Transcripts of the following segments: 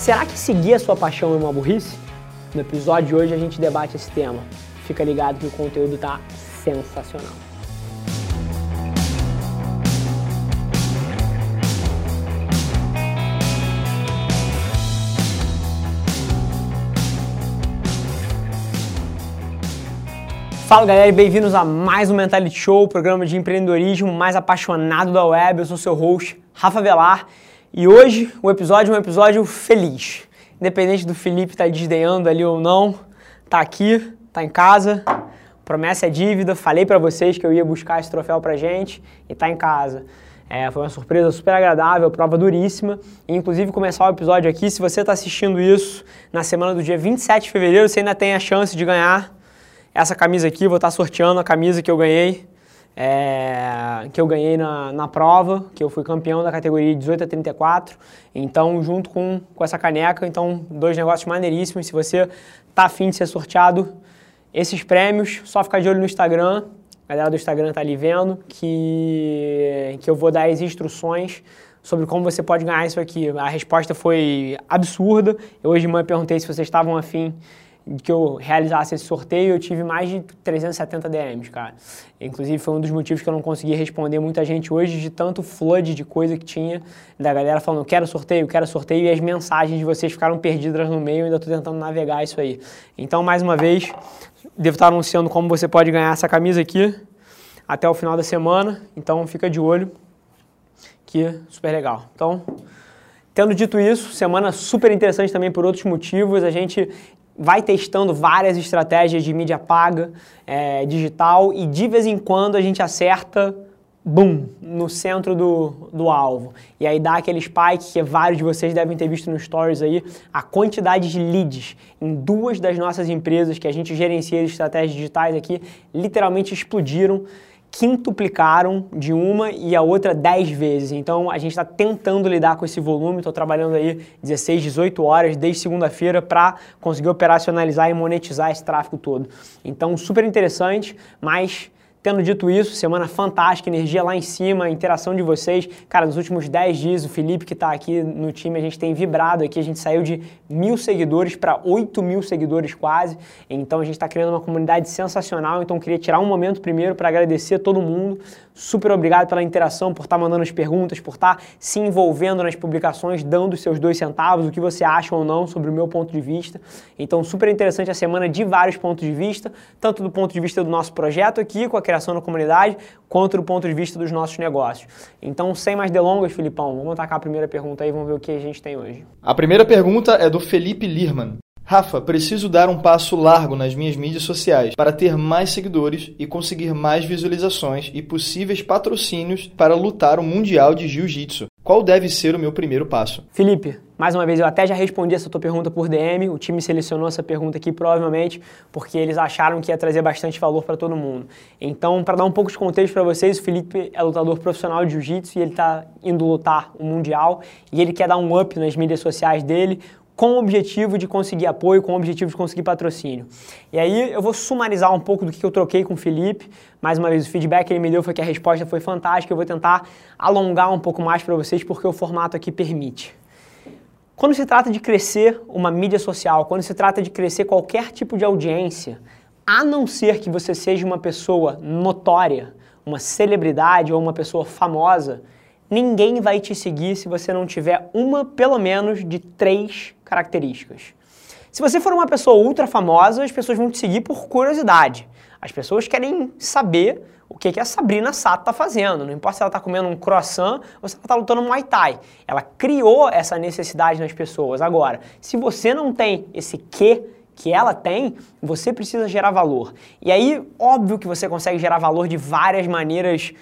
Será que seguir a sua paixão é uma burrice? No episódio de hoje a gente debate esse tema. Fica ligado que o conteúdo tá sensacional. Fala galera e bem-vindos a mais um Mentality Show, programa de empreendedorismo mais apaixonado da web. Eu sou seu host, Rafa Velar, e hoje o episódio é um episódio feliz. Independente do Felipe estar tá desdenhando ali ou não, tá aqui, tá em casa. Promessa é dívida. Falei para vocês que eu ia buscar esse troféu pra gente e tá em casa. É, foi uma surpresa super agradável, prova duríssima. E, inclusive, começar o episódio aqui, se você está assistindo isso na semana do dia 27 de fevereiro, você ainda tem a chance de ganhar essa camisa aqui. Vou estar tá sorteando a camisa que eu ganhei é, que eu ganhei na, na prova, que eu fui campeão da categoria 18 a 34. Então, junto com, com essa caneca, então, dois negócios maneiríssimos. Se você tá afim de ser sorteado esses prêmios, só ficar de olho no Instagram. A galera do Instagram tá ali vendo que, que eu vou dar as instruções sobre como você pode ganhar isso aqui. A resposta foi absurda. Eu hoje de manhã perguntei se vocês estavam afim que eu realizasse esse sorteio, eu tive mais de 370 DMs, cara. Inclusive foi um dos motivos que eu não consegui responder muita gente hoje de tanto flood de coisa que tinha da galera falando quero sorteio, quero sorteio e as mensagens de vocês ficaram perdidas no meio, ainda estou tentando navegar isso aí. Então, mais uma vez, devo estar anunciando como você pode ganhar essa camisa aqui até o final da semana, então fica de olho que super legal. Então, Tendo dito isso, semana super interessante também por outros motivos. A gente vai testando várias estratégias de mídia paga, é, digital, e de vez em quando a gente acerta, boom, no centro do, do alvo. E aí dá aquele spike que vários de vocês devem ter visto nos stories aí, a quantidade de leads em duas das nossas empresas que a gente gerencia as estratégias digitais aqui, literalmente explodiram quintuplicaram de uma e a outra 10 vezes. Então a gente está tentando lidar com esse volume. Estou trabalhando aí 16, 18 horas desde segunda-feira para conseguir operacionalizar e monetizar esse tráfego todo. Então super interessante, mas Tendo dito isso, semana fantástica, energia lá em cima, interação de vocês. Cara, nos últimos 10 dias, o Felipe que está aqui no time, a gente tem vibrado aqui, a gente saiu de mil seguidores para 8 mil seguidores quase. Então a gente está criando uma comunidade sensacional. Então queria tirar um momento primeiro para agradecer a todo mundo. Super obrigado pela interação, por estar tá mandando as perguntas, por estar tá se envolvendo nas publicações, dando os seus dois centavos, o que você acha ou não sobre o meu ponto de vista. Então, super interessante a semana de vários pontos de vista, tanto do ponto de vista do nosso projeto aqui, com a criação da comunidade, quanto do ponto de vista dos nossos negócios. Então, sem mais delongas, Filipão, vamos atacar a primeira pergunta aí vamos ver o que a gente tem hoje. A primeira pergunta é do Felipe Lirman. Rafa, preciso dar um passo largo nas minhas mídias sociais para ter mais seguidores e conseguir mais visualizações e possíveis patrocínios para lutar o Mundial de Jiu-Jitsu. Qual deve ser o meu primeiro passo? Felipe, mais uma vez, eu até já respondi essa tua pergunta por DM. O time selecionou essa pergunta aqui provavelmente porque eles acharam que ia trazer bastante valor para todo mundo. Então, para dar um pouco de contexto para vocês, o Felipe é lutador profissional de jiu-jitsu e ele está indo lutar o mundial e ele quer dar um up nas mídias sociais dele com o objetivo de conseguir apoio, com o objetivo de conseguir patrocínio. E aí eu vou sumarizar um pouco do que eu troquei com o Felipe. Mais uma vez, o feedback que ele me deu foi que a resposta foi fantástica. Eu vou tentar alongar um pouco mais para vocês porque o formato aqui permite. Quando se trata de crescer uma mídia social, quando se trata de crescer qualquer tipo de audiência, a não ser que você seja uma pessoa notória, uma celebridade ou uma pessoa famosa, ninguém vai te seguir se você não tiver uma, pelo menos, de três características. Se você for uma pessoa ultra famosa, as pessoas vão te seguir por curiosidade. As pessoas querem saber o que, que a Sabrina Sato está fazendo. Não importa se ela está comendo um croissant ou se ela está lutando Muay Thai. Ela criou essa necessidade nas pessoas. Agora, se você não tem esse quê que ela tem, você precisa gerar valor. E aí, óbvio que você consegue gerar valor de várias maneiras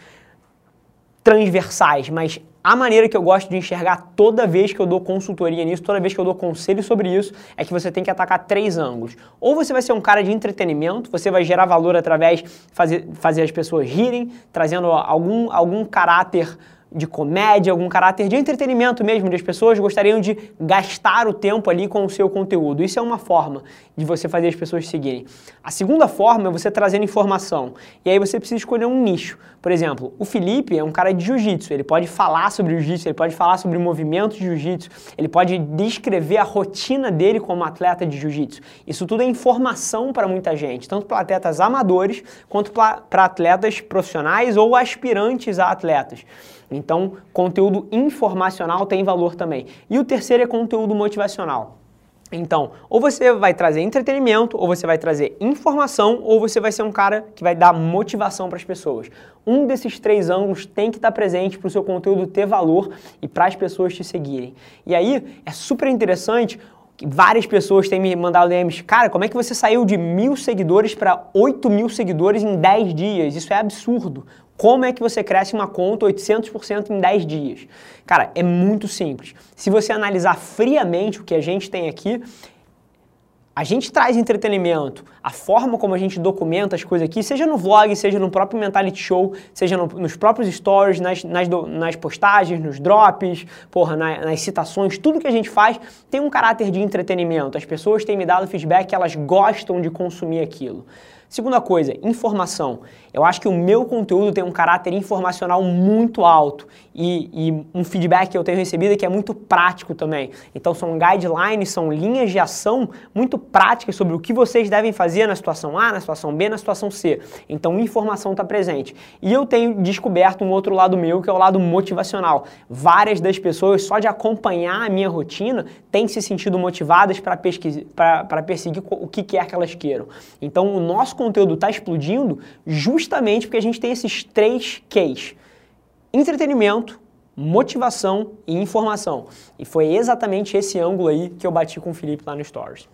transversais, mas a maneira que eu gosto de enxergar toda vez que eu dou consultoria nisso, toda vez que eu dou conselho sobre isso, é que você tem que atacar três ângulos. Ou você vai ser um cara de entretenimento, você vai gerar valor através de fazer, fazer as pessoas rirem, trazendo algum, algum caráter de comédia, algum caráter de entretenimento mesmo, de as pessoas gostariam de gastar o tempo ali com o seu conteúdo. Isso é uma forma de você fazer as pessoas seguirem. A segunda forma é você trazendo informação. E aí você precisa escolher um nicho. Por exemplo, o Felipe é um cara de jiu-jitsu, ele pode falar sobre jiu-jitsu, ele pode falar sobre movimentos de jiu-jitsu, ele pode descrever a rotina dele como atleta de jiu-jitsu. Isso tudo é informação para muita gente, tanto para atletas amadores quanto para atletas profissionais ou aspirantes a atletas. Então, conteúdo informacional tem valor também. E o terceiro é conteúdo motivacional. Então, ou você vai trazer entretenimento, ou você vai trazer informação, ou você vai ser um cara que vai dar motivação para as pessoas. Um desses três ângulos tem que estar presente para o seu conteúdo ter valor e para as pessoas te seguirem. E aí é super interessante várias pessoas têm me mandado DMs, cara, como é que você saiu de mil seguidores para 8 mil seguidores em 10 dias? Isso é absurdo. Como é que você cresce uma conta 800% em 10 dias? Cara, é muito simples. Se você analisar friamente o que a gente tem aqui, a gente traz entretenimento, a forma como a gente documenta as coisas aqui, seja no vlog, seja no próprio Mentality Show, seja no, nos próprios stories, nas, nas, do, nas, postagens, nos drops, porra, na, nas citações, tudo que a gente faz tem um caráter de entretenimento. As pessoas têm me dado feedback elas gostam de consumir aquilo. Segunda coisa, informação. Eu acho que o meu conteúdo tem um caráter informacional muito alto e, e, um feedback que eu tenho recebido é que é muito prático também. Então são guidelines, são linhas de ação muito práticas sobre o que vocês devem fazer na situação A, na situação B, na situação C. Então informação está presente. E eu tenho descoberto um outro lado meu que é o lado motivacional. Várias das pessoas, só de acompanhar a minha rotina, têm se sentido motivadas para perseguir o que quer que elas queiram. Então o nosso conteúdo está explodindo justamente porque a gente tem esses três Ks: entretenimento, motivação e informação. E foi exatamente esse ângulo aí que eu bati com o Felipe lá no Stories.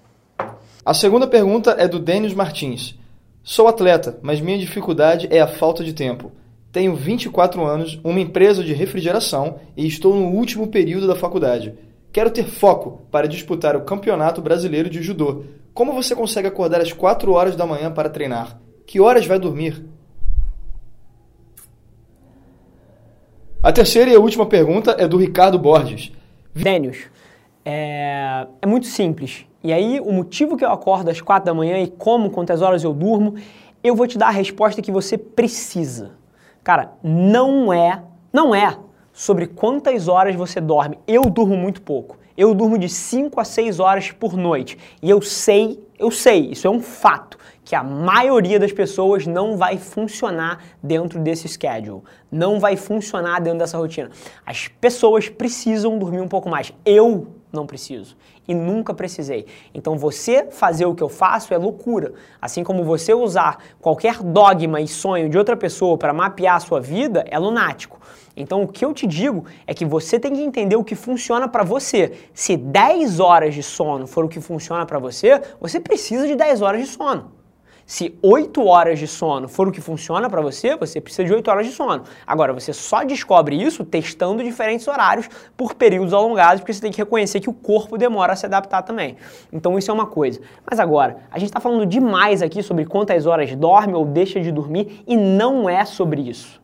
A segunda pergunta é do Denis Martins. Sou atleta, mas minha dificuldade é a falta de tempo. Tenho 24 anos, uma empresa de refrigeração e estou no último período da faculdade. Quero ter foco para disputar o Campeonato Brasileiro de Judô. Como você consegue acordar às 4 horas da manhã para treinar? Que horas vai dormir? A terceira e a última pergunta é do Ricardo Borges. Dênios, é, é muito simples. E aí, o motivo que eu acordo às 4 da manhã e como, quantas horas eu durmo, eu vou te dar a resposta que você precisa. Cara, não é, não é sobre quantas horas você dorme. Eu durmo muito pouco. Eu durmo de 5 a 6 horas por noite. E eu sei, eu sei, isso é um fato, que a maioria das pessoas não vai funcionar dentro desse schedule. Não vai funcionar dentro dessa rotina. As pessoas precisam dormir um pouco mais. Eu não preciso e nunca precisei. Então você fazer o que eu faço é loucura. Assim como você usar qualquer dogma e sonho de outra pessoa para mapear a sua vida é lunático. Então o que eu te digo é que você tem que entender o que funciona para você. Se 10 horas de sono for o que funciona para você, você precisa de 10 horas de sono. Se 8 horas de sono for o que funciona para você, você precisa de 8 horas de sono. Agora, você só descobre isso testando diferentes horários por períodos alongados, porque você tem que reconhecer que o corpo demora a se adaptar também. Então, isso é uma coisa. Mas agora, a gente está falando demais aqui sobre quantas horas dorme ou deixa de dormir e não é sobre isso.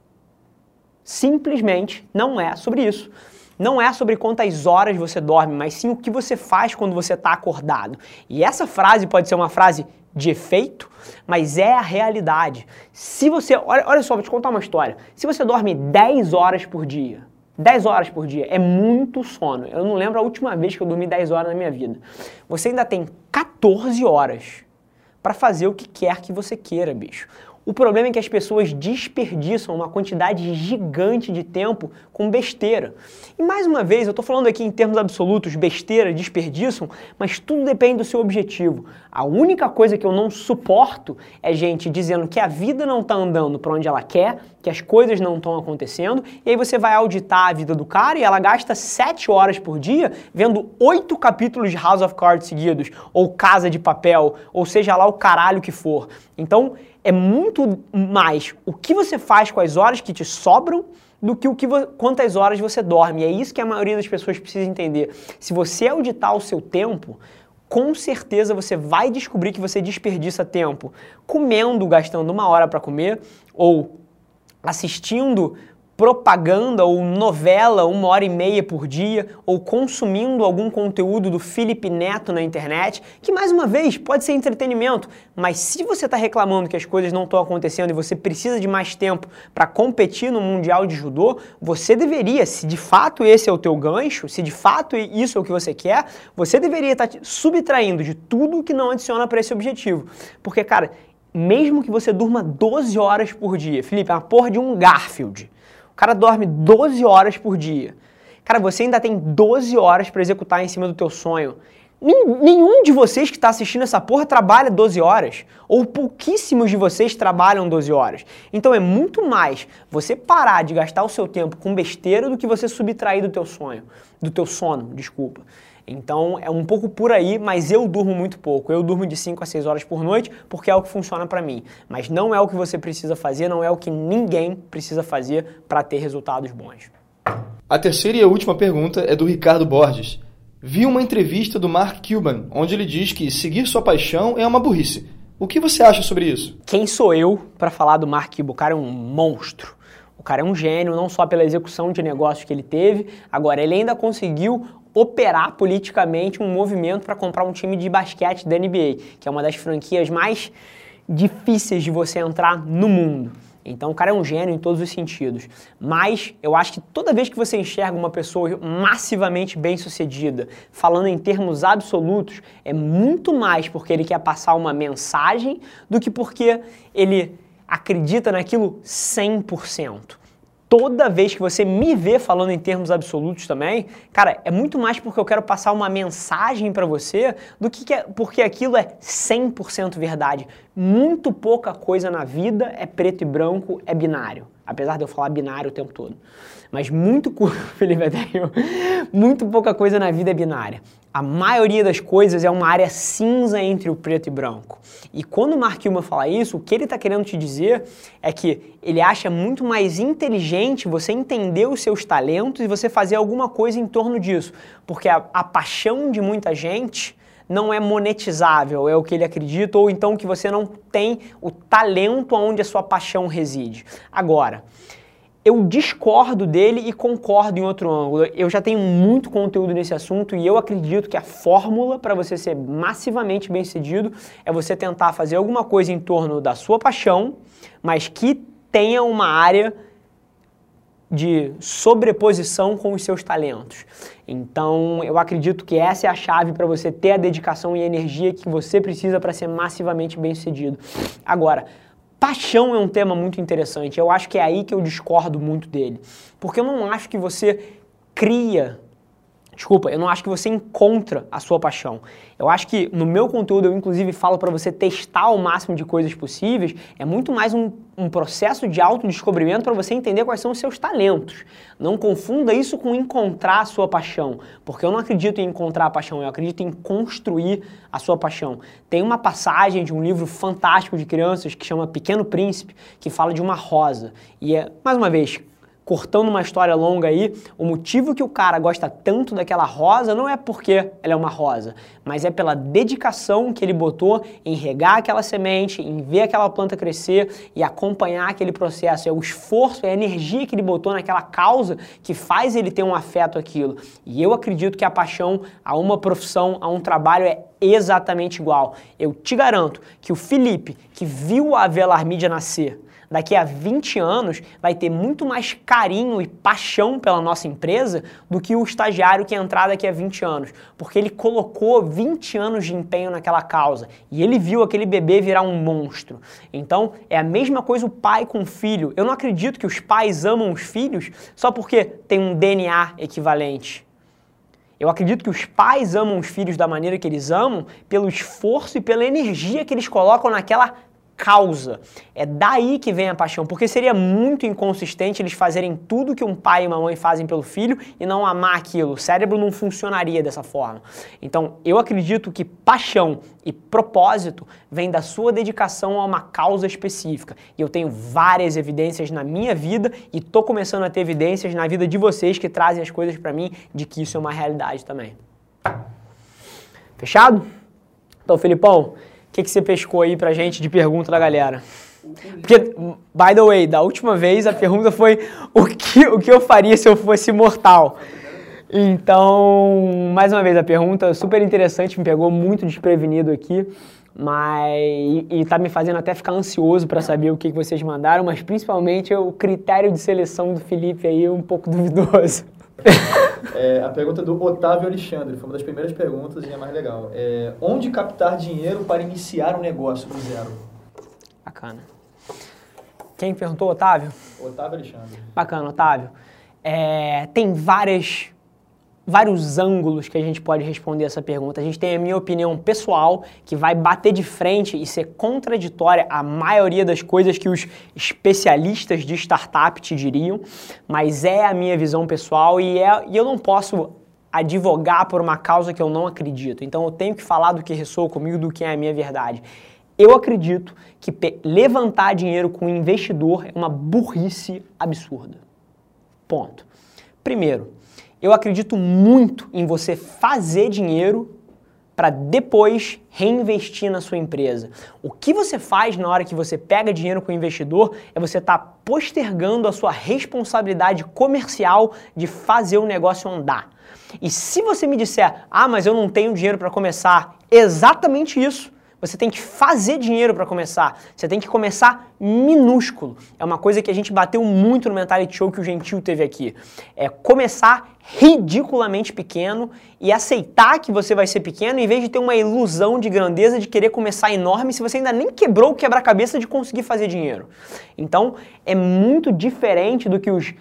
Simplesmente não é sobre isso. Não é sobre quantas horas você dorme, mas sim o que você faz quando você está acordado. E essa frase pode ser uma frase de efeito, mas é a realidade. Se você. Olha, olha só, vou te contar uma história. Se você dorme 10 horas por dia, 10 horas por dia é muito sono. Eu não lembro a última vez que eu dormi 10 horas na minha vida. Você ainda tem 14 horas para fazer o que quer que você queira, bicho. O problema é que as pessoas desperdiçam uma quantidade gigante de tempo com besteira. E mais uma vez, eu estou falando aqui em termos absolutos, besteira, desperdiçam, mas tudo depende do seu objetivo. A única coisa que eu não suporto é gente dizendo que a vida não está andando para onde ela quer, que as coisas não estão acontecendo, e aí você vai auditar a vida do cara e ela gasta sete horas por dia vendo oito capítulos de House of Cards seguidos, ou Casa de Papel, ou seja lá o caralho que for. Então, é muito mais o que você faz com as horas que te sobram do que, o que quantas horas você dorme. E é isso que a maioria das pessoas precisa entender. Se você auditar o seu tempo, com certeza você vai descobrir que você desperdiça tempo comendo, gastando uma hora para comer, ou assistindo propaganda ou novela uma hora e meia por dia, ou consumindo algum conteúdo do Felipe Neto na internet, que mais uma vez pode ser entretenimento, mas se você está reclamando que as coisas não estão acontecendo e você precisa de mais tempo para competir no Mundial de Judô, você deveria, se de fato esse é o teu gancho, se de fato isso é o que você quer, você deveria estar tá subtraindo de tudo que não adiciona para esse objetivo. Porque, cara, mesmo que você durma 12 horas por dia, Felipe, é uma porra de um Garfield cara dorme 12 horas por dia. Cara, você ainda tem 12 horas para executar em cima do teu sonho. Nenhum de vocês que está assistindo essa porra trabalha 12 horas. Ou pouquíssimos de vocês trabalham 12 horas. Então é muito mais você parar de gastar o seu tempo com besteira do que você subtrair do teu sonho. Do teu sono, desculpa. Então é um pouco por aí, mas eu durmo muito pouco. Eu durmo de 5 a 6 horas por noite porque é o que funciona para mim. Mas não é o que você precisa fazer, não é o que ninguém precisa fazer para ter resultados bons. A terceira e a última pergunta é do Ricardo Borges. Vi uma entrevista do Mark Cuban, onde ele diz que seguir sua paixão é uma burrice. O que você acha sobre isso? Quem sou eu para falar do Mark Cuban? O cara é um monstro. O cara é um gênio, não só pela execução de negócios que ele teve, agora ele ainda conseguiu operar politicamente um movimento para comprar um time de basquete da NBA, que é uma das franquias mais difíceis de você entrar no mundo. Então o cara é um gênio em todos os sentidos. Mas eu acho que toda vez que você enxerga uma pessoa massivamente bem sucedida, falando em termos absolutos, é muito mais porque ele quer passar uma mensagem do que porque ele acredita naquilo 100% toda vez que você me vê falando em termos absolutos também, cara, é muito mais porque eu quero passar uma mensagem para você do que, que é, porque aquilo é 100% verdade. Muito pouca coisa na vida é preto e branco, é binário. Apesar de eu falar binário o tempo todo. Mas muito, Felipe, muito pouca coisa na vida é binária. A maioria das coisas é uma área cinza entre o preto e branco. E quando o Mark Hillman fala isso, o que ele está querendo te dizer é que ele acha muito mais inteligente você entender os seus talentos e você fazer alguma coisa em torno disso. Porque a, a paixão de muita gente não é monetizável, é o que ele acredita, ou então que você não tem o talento onde a sua paixão reside. Agora, eu discordo dele e concordo em outro ângulo. Eu já tenho muito conteúdo nesse assunto e eu acredito que a fórmula para você ser massivamente bem-sucedido é você tentar fazer alguma coisa em torno da sua paixão, mas que tenha uma área de sobreposição com os seus talentos. Então, eu acredito que essa é a chave para você ter a dedicação e a energia que você precisa para ser massivamente bem-sucedido. Agora, Paixão é um tema muito interessante. Eu acho que é aí que eu discordo muito dele. Porque eu não acho que você cria Desculpa, eu não acho que você encontra a sua paixão. Eu acho que no meu conteúdo eu inclusive falo para você testar o máximo de coisas possíveis. É muito mais um, um processo de autodescobrimento para você entender quais são os seus talentos. Não confunda isso com encontrar a sua paixão, porque eu não acredito em encontrar a paixão, eu acredito em construir a sua paixão. Tem uma passagem de um livro fantástico de crianças que chama Pequeno Príncipe, que fala de uma rosa. E é, mais uma vez, cortando uma história longa aí, o motivo que o cara gosta tanto daquela rosa não é porque ela é uma rosa, mas é pela dedicação que ele botou em regar aquela semente, em ver aquela planta crescer e acompanhar aquele processo. É o esforço, é a energia que ele botou naquela causa que faz ele ter um afeto aquilo. E eu acredito que a paixão a uma profissão, a um trabalho é exatamente igual. Eu te garanto que o Felipe, que viu a Velar Mídia nascer, daqui a 20 anos vai ter muito mais carinho e paixão pela nossa empresa do que o estagiário que entrar daqui a 20 anos, porque ele colocou 20 anos de empenho naquela causa e ele viu aquele bebê virar um monstro. Então, é a mesma coisa o pai com o filho. Eu não acredito que os pais amam os filhos só porque tem um DNA equivalente. Eu acredito que os pais amam os filhos da maneira que eles amam, pelo esforço e pela energia que eles colocam naquela causa. É daí que vem a paixão, porque seria muito inconsistente eles fazerem tudo que um pai e uma mãe fazem pelo filho e não amar aquilo. O cérebro não funcionaria dessa forma. Então, eu acredito que paixão e propósito vem da sua dedicação a uma causa específica. E eu tenho várias evidências na minha vida e tô começando a ter evidências na vida de vocês que trazem as coisas para mim de que isso é uma realidade também. Fechado? Então, Felipão, o que, que você pescou aí pra gente de pergunta da galera? Porque, by the way, da última vez a pergunta foi o que, o que eu faria se eu fosse mortal? Então, mais uma vez, a pergunta super interessante, me pegou muito desprevenido aqui, mas e, tá me fazendo até ficar ansioso para saber o que, que vocês mandaram, mas principalmente o critério de seleção do Felipe aí um pouco duvidoso. É, a pergunta do Otávio Alexandre, foi uma das primeiras perguntas e é mais legal. É, onde captar dinheiro para iniciar um negócio do zero? Bacana. Quem perguntou, Otávio? Otávio Alexandre. Bacana, Otávio. É, tem várias vários ângulos que a gente pode responder essa pergunta. A gente tem a minha opinião pessoal, que vai bater de frente e ser contraditória à maioria das coisas que os especialistas de startup te diriam, mas é a minha visão pessoal e, é, e eu não posso advogar por uma causa que eu não acredito. Então eu tenho que falar do que ressoa comigo, do que é a minha verdade. Eu acredito que levantar dinheiro com investidor é uma burrice absurda. Ponto. Primeiro, eu acredito muito em você fazer dinheiro para depois reinvestir na sua empresa. O que você faz na hora que você pega dinheiro com o investidor é você estar tá postergando a sua responsabilidade comercial de fazer o negócio andar. E se você me disser, ah, mas eu não tenho dinheiro para começar, exatamente isso você tem que fazer dinheiro para começar. Você tem que começar minúsculo. É uma coisa que a gente bateu muito no Mentality Show que o Gentil teve aqui. É começar ridiculamente pequeno e aceitar que você vai ser pequeno em vez de ter uma ilusão de grandeza de querer começar enorme se você ainda nem quebrou o quebra-cabeça de conseguir fazer dinheiro. Então, é muito diferente do que os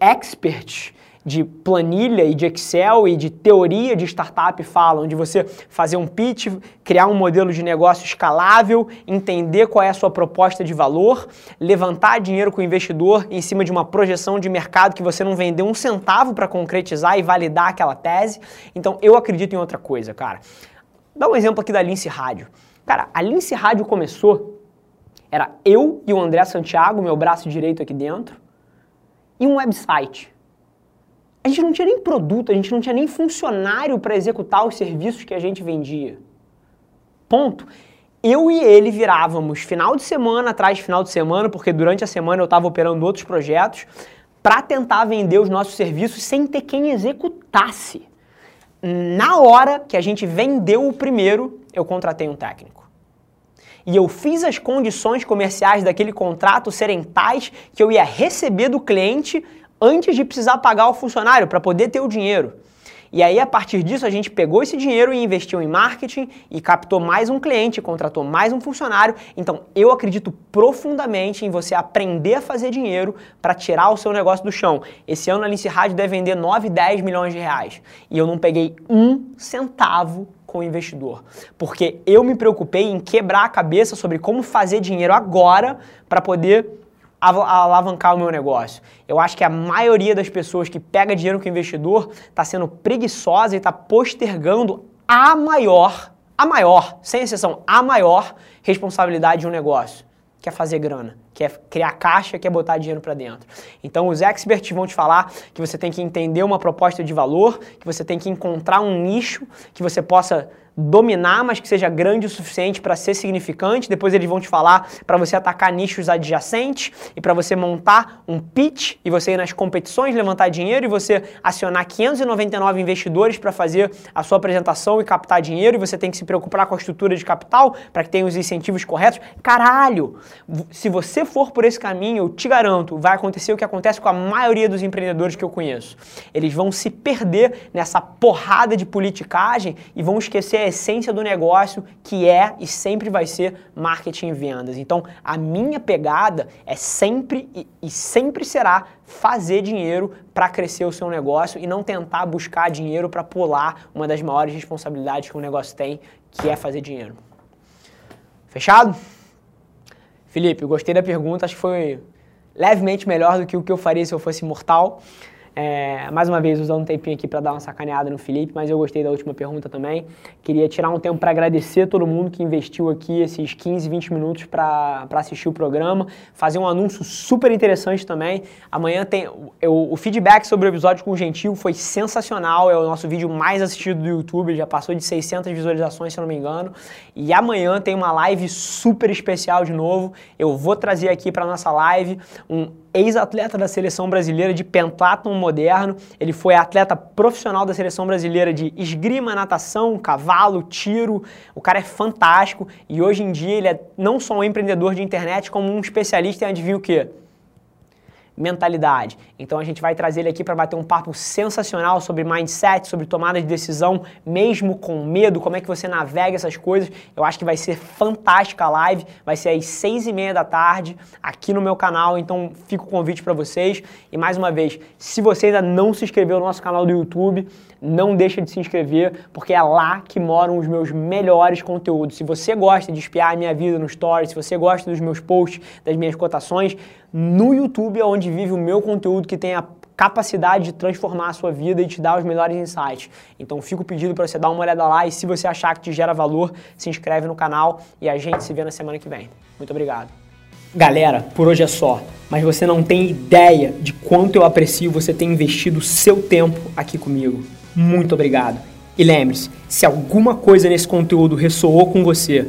experts de planilha e de Excel e de teoria de startup falam, de você fazer um pitch, criar um modelo de negócio escalável, entender qual é a sua proposta de valor, levantar dinheiro com o investidor em cima de uma projeção de mercado que você não vendeu um centavo para concretizar e validar aquela tese. Então eu acredito em outra coisa, cara. Dá um exemplo aqui da Lince Rádio. Cara, a Lince Rádio começou, era eu e o André Santiago, meu braço direito aqui dentro, e um website a gente não tinha nem produto, a gente não tinha nem funcionário para executar os serviços que a gente vendia. Ponto. Eu e ele virávamos final de semana atrás de final de semana, porque durante a semana eu estava operando outros projetos, para tentar vender os nossos serviços sem ter quem executasse. Na hora que a gente vendeu o primeiro, eu contratei um técnico. E eu fiz as condições comerciais daquele contrato serem tais que eu ia receber do cliente antes de precisar pagar o funcionário para poder ter o dinheiro. E aí, a partir disso, a gente pegou esse dinheiro e investiu em marketing e captou mais um cliente, contratou mais um funcionário. Então, eu acredito profundamente em você aprender a fazer dinheiro para tirar o seu negócio do chão. Esse ano a Lince Rádio deve vender 9, 10 milhões de reais. E eu não peguei um centavo com o investidor. Porque eu me preocupei em quebrar a cabeça sobre como fazer dinheiro agora para poder alavancar o meu negócio. Eu acho que a maioria das pessoas que pega dinheiro com investidor está sendo preguiçosa e está postergando a maior, a maior, sem exceção, a maior responsabilidade de um negócio, que é fazer grana, que é criar caixa, que é botar dinheiro para dentro. Então os experts vão te falar que você tem que entender uma proposta de valor, que você tem que encontrar um nicho que você possa dominar, mas que seja grande o suficiente para ser significante. Depois eles vão te falar para você atacar nichos adjacentes e para você montar um pitch e você ir nas competições, levantar dinheiro e você acionar 599 investidores para fazer a sua apresentação e captar dinheiro e você tem que se preocupar com a estrutura de capital para que tenha os incentivos corretos. Caralho! Se você for por esse caminho, eu te garanto, vai acontecer o que acontece com a maioria dos empreendedores que eu conheço. Eles vão se perder nessa porrada de politicagem e vão esquecer essência do negócio, que é e sempre vai ser marketing e vendas. Então, a minha pegada é sempre e, e sempre será fazer dinheiro para crescer o seu negócio e não tentar buscar dinheiro para pular uma das maiores responsabilidades que um negócio tem, que é fazer dinheiro. Fechado? Felipe, gostei da pergunta, acho que foi levemente melhor do que o que eu faria se eu fosse mortal. É, mais uma vez, usando um tempinho aqui para dar uma sacaneada no Felipe, mas eu gostei da última pergunta também. Queria tirar um tempo para agradecer todo mundo que investiu aqui esses 15, 20 minutos para assistir o programa. Fazer um anúncio super interessante também. Amanhã tem. Eu, o feedback sobre o episódio com o Gentil foi sensacional. É o nosso vídeo mais assistido do YouTube, já passou de 600 visualizações, se eu não me engano. E amanhã tem uma live super especial de novo. Eu vou trazer aqui para nossa live um ex-atleta da seleção brasileira de pentathlon moderno. Ele foi atleta profissional da seleção brasileira de esgrima, natação, cavalo, tiro. O cara é fantástico e hoje em dia ele é não só um empreendedor de internet, como um especialista em adivinha o quê? Mentalidade. Então a gente vai trazer ele aqui para bater um papo sensacional sobre mindset, sobre tomada de decisão, mesmo com medo, como é que você navega essas coisas. Eu acho que vai ser fantástica a live, vai ser às seis e meia da tarde aqui no meu canal, então fica o convite para vocês. E mais uma vez, se você ainda não se inscreveu no nosso canal do YouTube, não deixa de se inscrever, porque é lá que moram os meus melhores conteúdos. Se você gosta de espiar a minha vida no Stories, se você gosta dos meus posts, das minhas cotações, no YouTube onde vive o meu conteúdo que tem a capacidade de transformar a sua vida e te dar os melhores insights. Então fico pedido para você dar uma olhada lá e se você achar que te gera valor, se inscreve no canal e a gente se vê na semana que vem. Muito obrigado. Galera, por hoje é só, mas você não tem ideia de quanto eu aprecio você ter investido seu tempo aqui comigo. Muito obrigado. E lembre-se, se alguma coisa nesse conteúdo ressoou com você,